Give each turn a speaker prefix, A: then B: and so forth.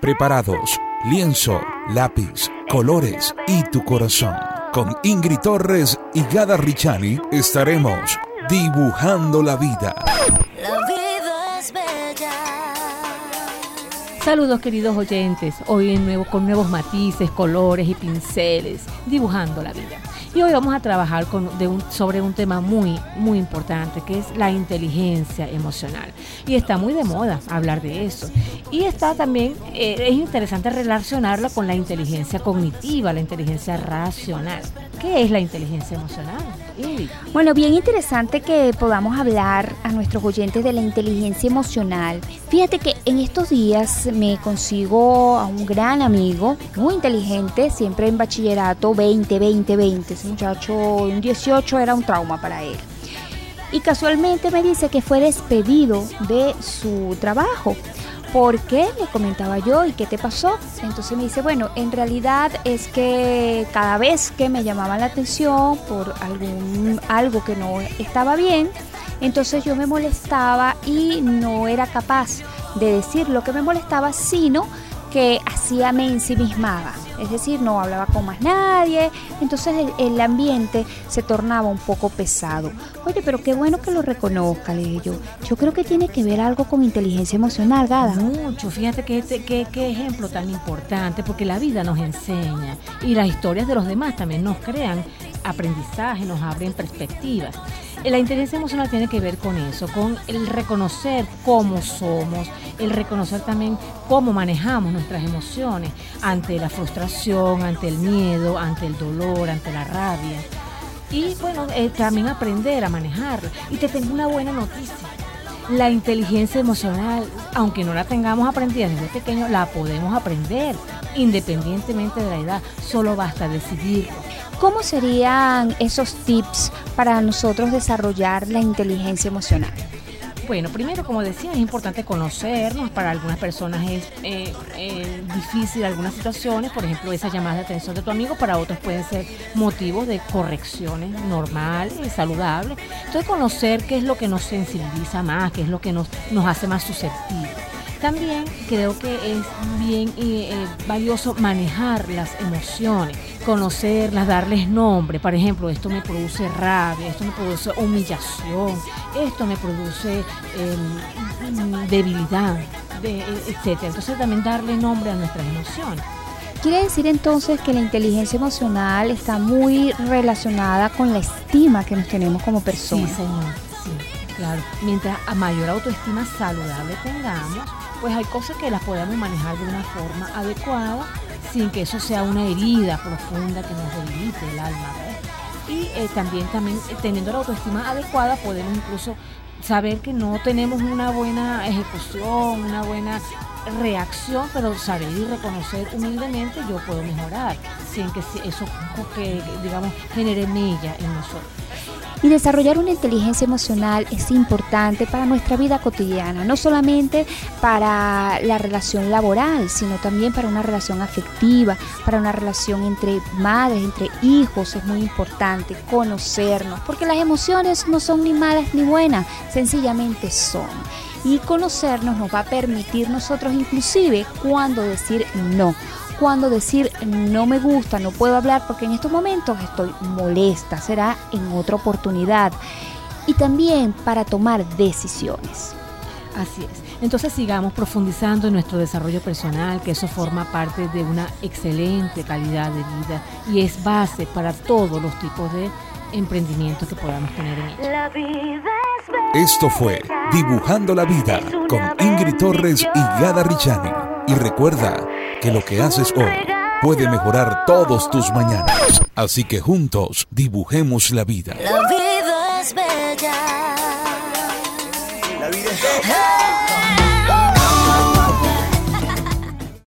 A: Preparados, lienzo, lápiz, colores y tu corazón. Con Ingrid Torres y Gada Richani estaremos dibujando la vida.
B: La vida es bella.
C: Saludos queridos oyentes, hoy en nuevo, con nuevos matices, colores y pinceles, dibujando la vida. Y hoy vamos a trabajar con, de un, sobre un tema muy, muy importante, que es la inteligencia emocional. Y está muy de moda hablar de eso. Y está también, eh, es interesante relacionarla con la inteligencia cognitiva, la inteligencia racional. ¿Qué es la inteligencia emocional?
D: Bueno, bien interesante que podamos hablar a nuestros oyentes de la inteligencia emocional. Fíjate que en estos días me consigo a un gran amigo, muy inteligente, siempre en bachillerato 20, 20, 20. Ese muchacho, un 18 era un trauma para él. Y casualmente me dice que fue despedido de su trabajo. ¿Por qué? Le comentaba yo, ¿y qué te pasó? Entonces me dice, bueno, en realidad es que cada vez que me llamaba la atención por algún algo que no estaba bien, entonces yo me molestaba y no era capaz de decir lo que me molestaba, sino que hacía me ensimismaba. Es decir, no hablaba con más nadie, entonces el, el ambiente se tornaba un poco pesado. Oye, pero qué bueno que lo reconozca, le dije yo. Yo creo que tiene que ver algo con inteligencia emocional, Gada.
C: Mucho, fíjate que este, qué, qué ejemplo tan importante, porque la vida nos enseña y las historias de los demás también nos crean aprendizaje, nos abren perspectivas. La inteligencia emocional tiene que ver con eso, con el reconocer cómo somos, el reconocer también cómo manejamos nuestras emociones ante la frustración, ante el miedo, ante el dolor, ante la rabia. Y bueno, eh, también aprender a manejarla. Y te tengo una buena noticia. La inteligencia emocional, aunque no la tengamos aprendida desde pequeño, la podemos aprender independientemente de la edad. Solo basta decidirlo.
D: ¿Cómo serían esos tips para nosotros desarrollar la inteligencia emocional?
C: Bueno, primero, como decía, es importante conocernos. Para algunas personas es eh, eh, difícil algunas situaciones, por ejemplo, esas llamadas de atención de tu amigo, para otros pueden ser motivos de correcciones normales, saludables. Entonces, conocer qué es lo que nos sensibiliza más, qué es lo que nos, nos hace más susceptibles. También creo que es bien eh, eh, valioso manejar las emociones, conocerlas, darles nombre. Por ejemplo, esto me produce rabia, esto me produce humillación, esto me produce eh, debilidad, de, etc. Entonces también darle nombre a nuestras emociones.
D: Quiere decir entonces que la inteligencia emocional está muy relacionada con la estima que nos tenemos como personas.
C: Sí, señor. Sí, claro. Mientras a mayor autoestima saludable tengamos, pues hay cosas que las podemos manejar de una forma adecuada sin que eso sea una herida profunda que nos debilite el alma. Y eh, también, también eh, teniendo la autoestima adecuada podemos incluso saber que no tenemos una buena ejecución, una buena reacción, pero saber y reconocer humildemente yo puedo mejorar sin que eso que digamos genere mella en nosotros.
D: Y desarrollar una inteligencia emocional es importante para nuestra vida cotidiana, no solamente para la relación laboral, sino también para una relación afectiva, para una relación entre madres, entre hijos, es muy importante conocernos, porque las emociones no son ni malas ni buenas, sencillamente son. Y conocernos nos va a permitir nosotros inclusive cuando decir no cuando decir no me gusta, no puedo hablar porque en estos momentos estoy molesta, será en otra oportunidad. Y también para tomar decisiones.
C: Así es. Entonces sigamos profundizando en nuestro desarrollo personal, que eso forma parte de una excelente calidad de vida y es base para todos los tipos de emprendimientos que podamos tener en ella.
A: Esto fue Dibujando la Vida con Ingrid Torres y Gada Richani. Y recuerda que lo que haces hoy puede mejorar todos tus mañanas. Así que juntos dibujemos la vida.
B: La vida es bella.
E: La vida es bella.